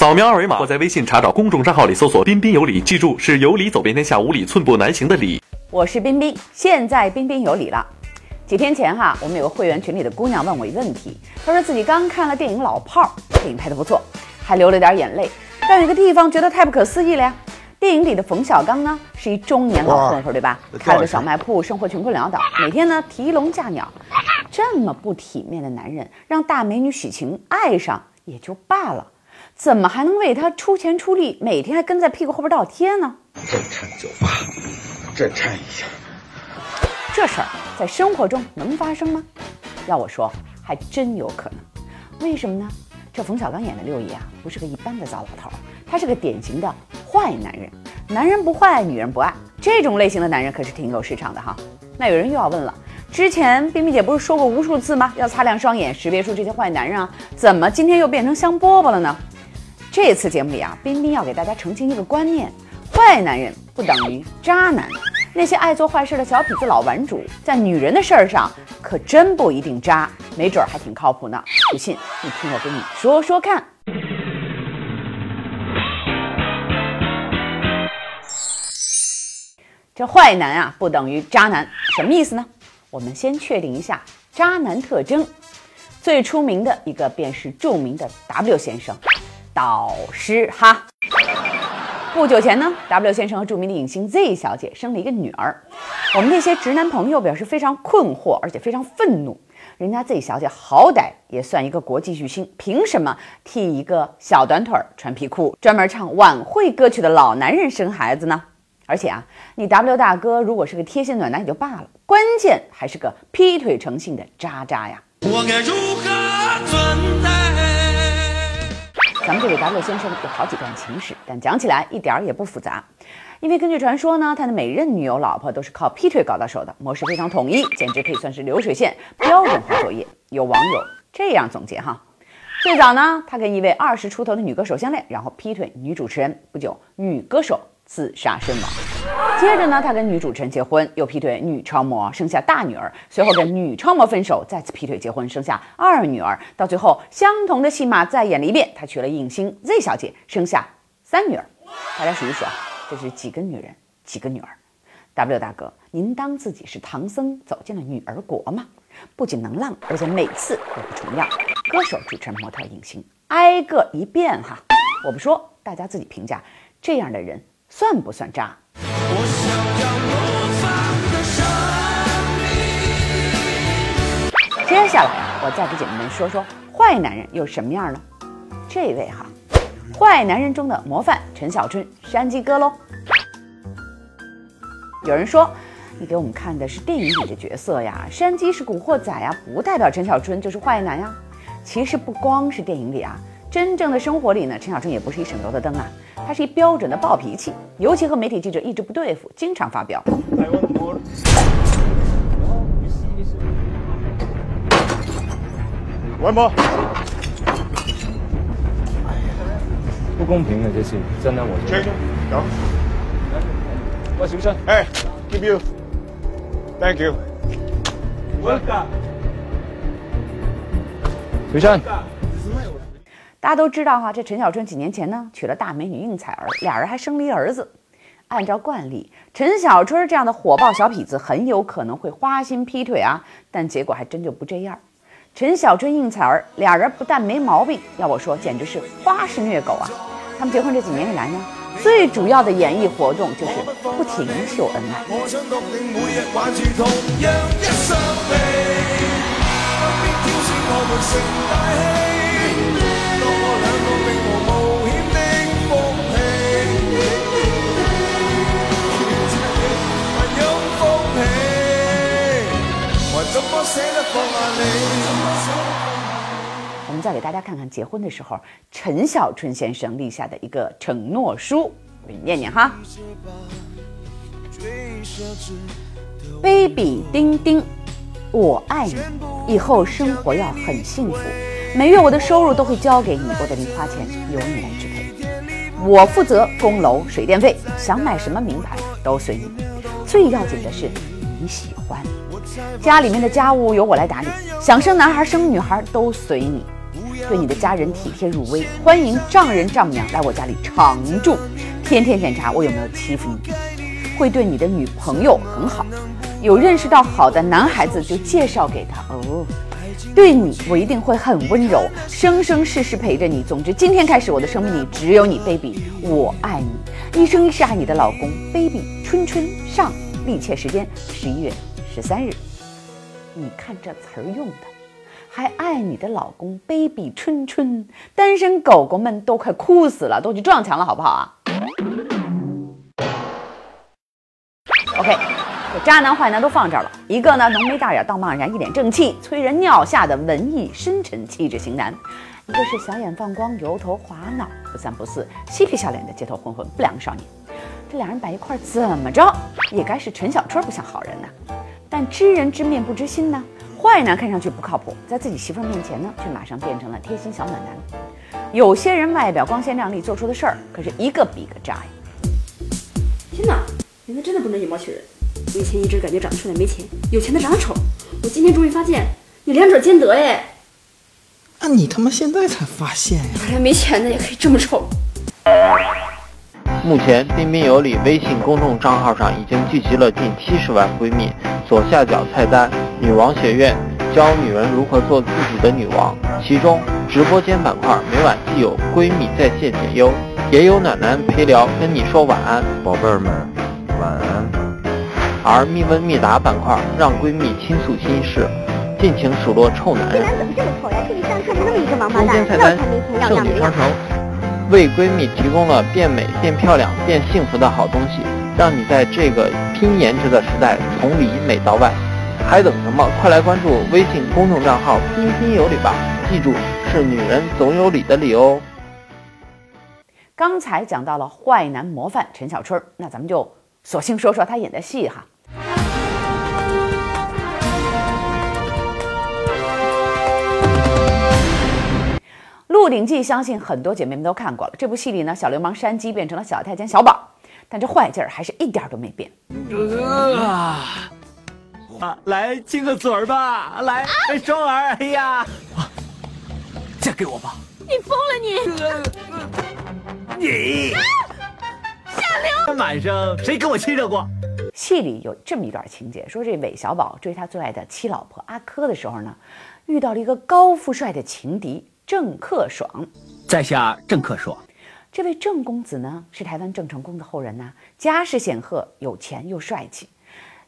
扫描二维码或在微信查找公众账号里搜索“彬彬有礼”，记住是有理走遍天下，无理寸步难行的理。我是彬彬，现在彬彬有礼了。几天前哈，我们有个会员群里的姑娘问我一个问题，她说自己刚看了电影《老炮儿》，电影拍得不错，还流了点眼泪，但有个地方觉得太不可思议了呀。电影里的冯小刚呢，是一中年老混混，对吧？开了个小卖铺，生活穷困潦倒，每天呢提笼架鸟。这么不体面的男人，让大美女许晴爱上也就罢了，怎么还能为他出钱出力，每天还跟在屁股后边倒贴呢？震颤酒吧，震颤一下。这事儿在生活中能发生吗？要我说，还真有可能。为什么呢？这冯小刚演的六爷啊，不是个一般的糟老头，他是个典型的坏男人。男人不坏，女人不爱，这种类型的男人可是挺有市场的哈。那有人又要问了，之前冰冰姐不是说过无数次吗？要擦亮双眼，识别出这些坏男人啊？怎么今天又变成香饽饽了呢？这次节目里啊，冰冰要给大家澄清一个观念：坏男人不等于渣男。那些爱做坏事的小痞子、老顽主，在女人的事儿上可真不一定渣，没准儿还挺靠谱呢。不信，你听我跟你说说看。这坏男啊，不等于渣男，什么意思呢？我们先确定一下渣男特征。最出名的一个便是著名的 W 先生，导师哈。不久前呢，W 先生和著名的影星 Z 小姐生了一个女儿。我们那些直男朋友表示非常困惑，而且非常愤怒。人家 Z 小姐好歹也算一个国际巨星，凭什么替一个小短腿穿皮裤、专门唱晚会歌曲的老男人生孩子呢？而且啊，你 W 大哥如果是个贴心暖男也就罢了，关键还是个劈腿成性的渣渣呀！我该如何存？咱们这位 W 先生有好几段情史，但讲起来一点儿也不复杂。因为根据传说呢，他的每任女友、老婆都是靠劈腿搞到手的，模式非常统一，简直可以算是流水线标准化作业。有网友这样总结哈：最早呢，他跟一位二十出头的女歌手相恋，然后劈腿女主持人，不久女歌手自杀身亡。接着呢，他跟女主持人结婚，又劈腿女超模，生下大女儿，随后跟女超模分手，再次劈腿结婚，生下二女儿，到最后相同的戏码再演了一遍，他娶了影星 Z 小姐，生下三女儿。大家数一数啊。这是几个女人，几个女儿？W 大哥，您当自己是唐僧走进了女儿国吗？不仅能浪，而且每次都不重样。歌手、主持人、模特、影星，挨个一遍哈。我不说，大家自己评价，这样的人算不算渣？接下来啊，我再给姐妹们说说坏男人有什么样呢？这位哈。坏男人中的模范陈小春，山鸡哥喽。有人说，你给我们看的是电影里的角色呀，山鸡是古惑仔呀，不代表陈小春就是坏男呀。其实不光是电影里啊，真正的生活里呢，陈小春也不是一省油的灯啊，他是一标准的暴脾气，尤其和媒体记者一直不对付，经常发飙。One more。不公平的这次，真的我觉得。有。喂，小春。哎，Keep you，Thank you。Welcome。小春。大家都知道哈，这陈小春几年前呢娶了大美女应采儿，俩人还生了一儿子。按照惯例，陈小春这样的火爆小痞子很有可能会花心劈腿啊，但结果还真就不这样。陈小春、应采儿俩人不但没毛病，要我说，简直是花式虐狗啊！他们结婚这几年以来呢，最主要的演艺活动就是不停秀恩爱。我想们再给大家看看结婚的时候陈小春先生立下的一个承诺书，我给你念念哈。baby 丁丁，我爱你，以后生活要很幸福，每月我的收入都会交给你，我的零花钱由你来支配，我负责供楼水电费，想买什么名牌都随你，最要紧的是你喜欢。家里面的家务由我来打理，想生男孩生女孩都随你。对你的家人体贴入微，欢迎丈人丈母娘来我家里常住，天天检查我有没有欺负你，会对你的女朋友很好，有认识到好的男孩子就介绍给他哦。对你，我一定会很温柔，生生世世陪着你。总之，今天开始，我的生命里只有你，baby，我爱你，一生一世爱你的老公，baby。春春上，立切时间十一月十三日。你看这词儿用的，还爱你的老公，baby，春春，单身狗狗们都快哭死了，都去撞墙了，好不好啊？OK。这渣男坏男都放这儿了，一个呢浓眉大眼、道貌岸然、一脸正气、催人尿下的文艺深沉气质型男，一个是小眼放光、油头滑脑、不三不四、嬉皮笑脸的街头混混不良少年。这两人摆一块儿怎么着也该是陈小春不像好人呐。但知人知面不知心呢，坏男看上去不靠谱，在自己媳妇面前呢却马上变成了贴心小暖男。有些人外表光鲜亮丽，做出的事儿可是一个比一个渣呀！天哪，原来真的不能以貌取人。我以前一直感觉长得帅的没钱，有钱的长得丑。我今天终于发现，你两者兼得哎！那你他妈现在才发现呀？原来没钱的也可以这么丑。目前，彬彬有礼微信公众账号上已经聚集了近七十万闺蜜。左下角菜单“女王学院”，教女人如何做自己的女王。其中，直播间板块每晚既有闺蜜在线解忧，也有暖男陪聊，跟你说晚安，宝贝儿们，晚安。而密问密答板块让闺蜜倾诉心事，尽情数落臭男人。怎么这么丑呀？出去上课不那么一个王八蛋，菜单圣女双成，为闺蜜提供了变美、变漂亮、变幸福的好东西，让你在这个拼颜值的时代从里美到外。还等什么？快来关注微信公众账号“彬彬有礼”吧！记住，是女人总有理的理哦。刚才讲到了坏男模范陈小春，那咱们就索性说说他演的戏哈。《鹿鼎记》相信很多姐妹们都看过了。这部戏里呢，小流氓山鸡变成了小太监小宝，但这坏劲儿还是一点都没变。啊，来亲个嘴儿吧，来，双儿，哎呀，嫁给我吧！你疯了你！你下流！晚上谁跟我亲热过？戏里有这么一段情节，说这韦小宝追他最爱的七老婆阿珂的时候呢，遇到了一个高富帅的情敌。郑克爽，在下郑克爽。这位郑公子呢，是台湾郑成功的后人呐，家世显赫，有钱又帅气。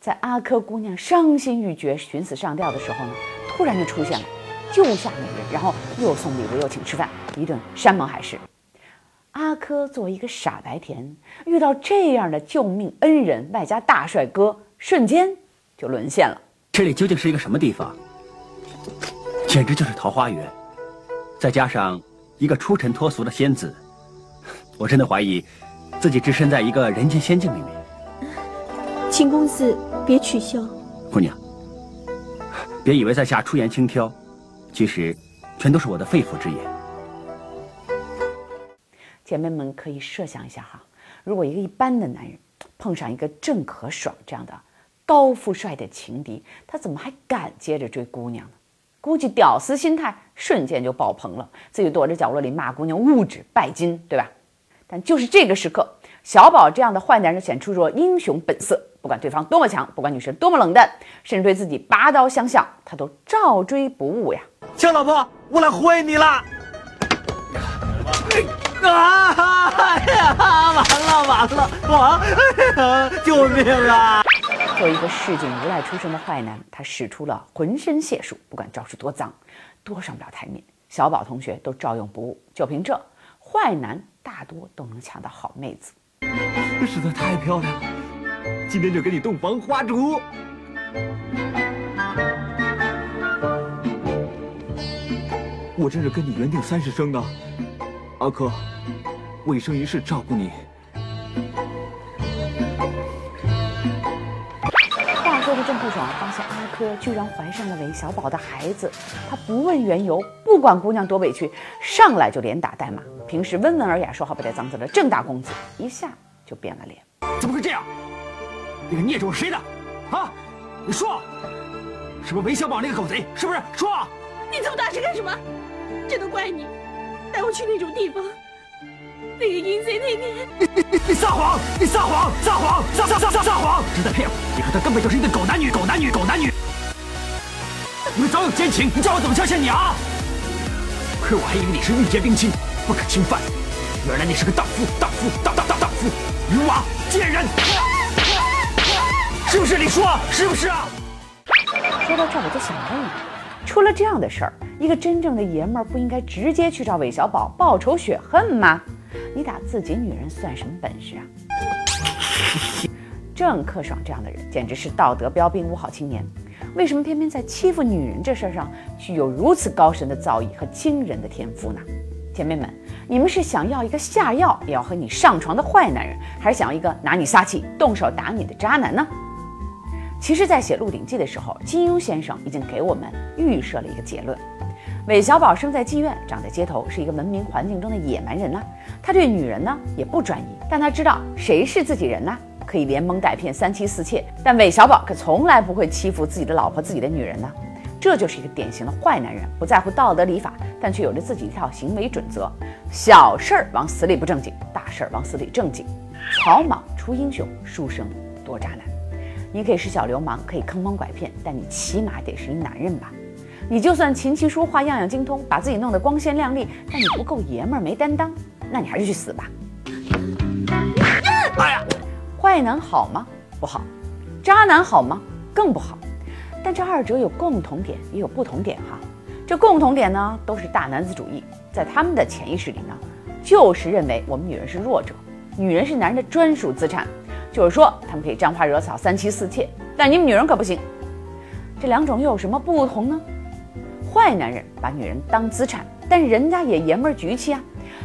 在阿珂姑娘伤心欲绝、寻死上吊的时候呢，突然就出现了，救下美人，然后又送礼物，又请吃饭，一顿山盟海誓。阿珂作为一个傻白甜，遇到这样的救命恩人，外加大帅哥，瞬间就沦陷了。这里究竟是一个什么地方？简直就是桃花源。再加上一个出尘脱俗的仙子，我真的怀疑自己置身在一个人间仙境里面。秦公子，别取笑。姑娘，别以为在下出言轻佻，其实全都是我的肺腑之言。姐妹们可以设想一下哈，如果一个一般的男人碰上一个郑可爽这样的高富帅的情敌，他怎么还敢接着追姑娘呢？估计屌丝心态瞬间就爆棚了，自己躲着角落里骂姑娘物质拜金，对吧？但就是这个时刻，小宝这样的坏男人显出了英雄本色，不管对方多么强，不管女生多么冷淡，甚至对自己拔刀相向，他都照追不误呀！小老婆，我来会你了！啊！哎呀，完了完了，王，救命啊！作为一个市井无赖出身的坏男，他使出了浑身解数，不管招式多脏，多上不了台面，小宝同学都照用不误。就凭这，坏男大多都能抢到好妹子。这实在太漂亮了，今天就给你洞房花烛。我这是跟你原定三十生的，阿珂，我一生一世照顾你。郑克爽发现阿珂居然怀上了韦小宝的孩子，他不问缘由，不管姑娘多委屈，上来就连打带骂。平时温文尔雅、说话不带脏字的郑大公子，一下就变了脸。怎么会这样？那个孽种是谁的？啊，你说！是不是韦小宝那个狗贼？是不是？说！你这么大声干什么？这都怪你，带我去那种地方。那个淫贼那天，你你你你撒谎！你撒谎！撒谎！撒撒撒撒撒谎！是在骗我！你和他根本就是一对狗男女！狗男女！狗男女！你们早有奸情，你叫我怎么相信你啊？亏我还以为你是玉洁冰清，不可侵犯。原来你是个荡妇！荡妇！荡荡荡荡妇！女王！贱人！是不是？你说是不是啊？说到这我就想问了，出了这样的事儿，一个真正的爷们儿不应该直接去找韦小宝报仇雪恨吗？你打自己女人算什么本事啊？郑克爽这样的人简直是道德标兵、五好青年，为什么偏偏在欺负女人这事儿上具有如此高深的造诣和惊人的天赋呢？姐妹们，你们是想要一个下药也要和你上床的坏男人，还是想要一个拿你撒气、动手打你的渣男呢？其实，在写《鹿鼎记》的时候，金庸先生已经给我们预设了一个结论：韦小宝生在妓院，长在街头，是一个文明环境中的野蛮人呐。他对女人呢也不专一，但他知道谁是自己人呢，可以连蒙带骗，三妻四妾。但韦小宝可从来不会欺负自己的老婆、自己的女人呢。这就是一个典型的坏男人，不在乎道德礼法，但却有着自己一套行为准则：小事儿往死里不正经，大事儿往死里正经。草莽出英雄，书生多渣男。你可以是小流氓，可以坑蒙拐骗，但你起码得是一男人吧？你就算琴棋书画样样精通，把自己弄得光鲜亮丽，但你不够爷们儿，没担当，那你还是去死吧！哎呀，坏男好吗？不好。渣男好吗？更不好。但这二者有共同点，也有不同点哈。这共同点呢，都是大男子主义，在他们的潜意识里呢，就是认为我们女人是弱者，女人是男人的专属资产。就是说，他们可以沾花惹草、三妻四妾，但你们女人可不行。这两种又有什么不同呢？坏男人把女人当资产，但人家也爷们儿局气啊。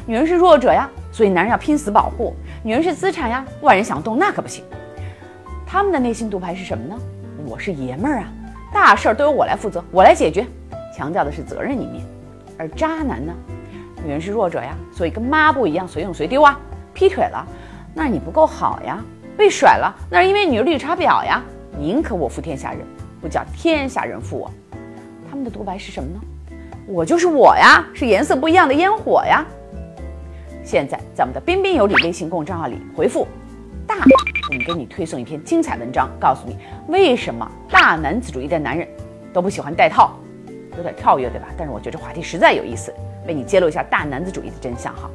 女人是弱者呀，所以男人要拼死保护。女人是资产呀，外人想动那可不行。他们的内心独白是什么呢？我是爷们儿啊，大事儿都由我来负责，我来解决，强调的是责任一面。而渣男呢，女人是弱者呀，所以跟抹布一样随用随丢啊。劈腿了，那你不够好呀。被甩了，那是因为你是绿茶婊呀！宁可我负天下人，不叫天下人负我。他们的独白是什么呢？我就是我呀，是颜色不一样的烟火呀。现在在我们的彬彬有礼微信公众账号里回复“大”，我们给你推送一篇精彩文章，告诉你为什么大男子主义的男人都不喜欢戴套。有点跳跃对吧？但是我觉得这话题实在有意思，为你揭露一下大男子主义的真相哈。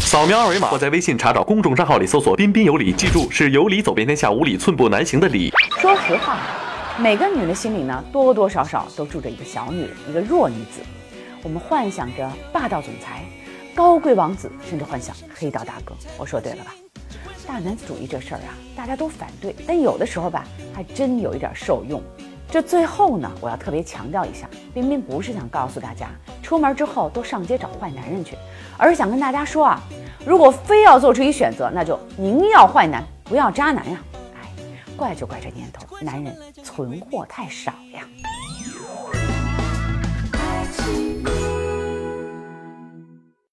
扫描二维码或在微信查找公众账号里搜索“彬彬有礼”，记住是有理走遍天下，无理寸步难行的理。说实话，每个女人的心里呢，多多少少都住着一个小女人，一个弱女子。我们幻想着霸道总裁、高贵王子，甚至幻想黑道大哥。我说对了吧？大男子主义这事儿啊，大家都反对，但有的时候吧，还真有一点受用。这最后呢，我要特别强调一下，冰冰不是想告诉大家出门之后都上街找坏男人去，而是想跟大家说啊，如果非要做出一选择，那就宁要坏男，不要渣男呀！哎，怪就怪这年头男人存货太少呀。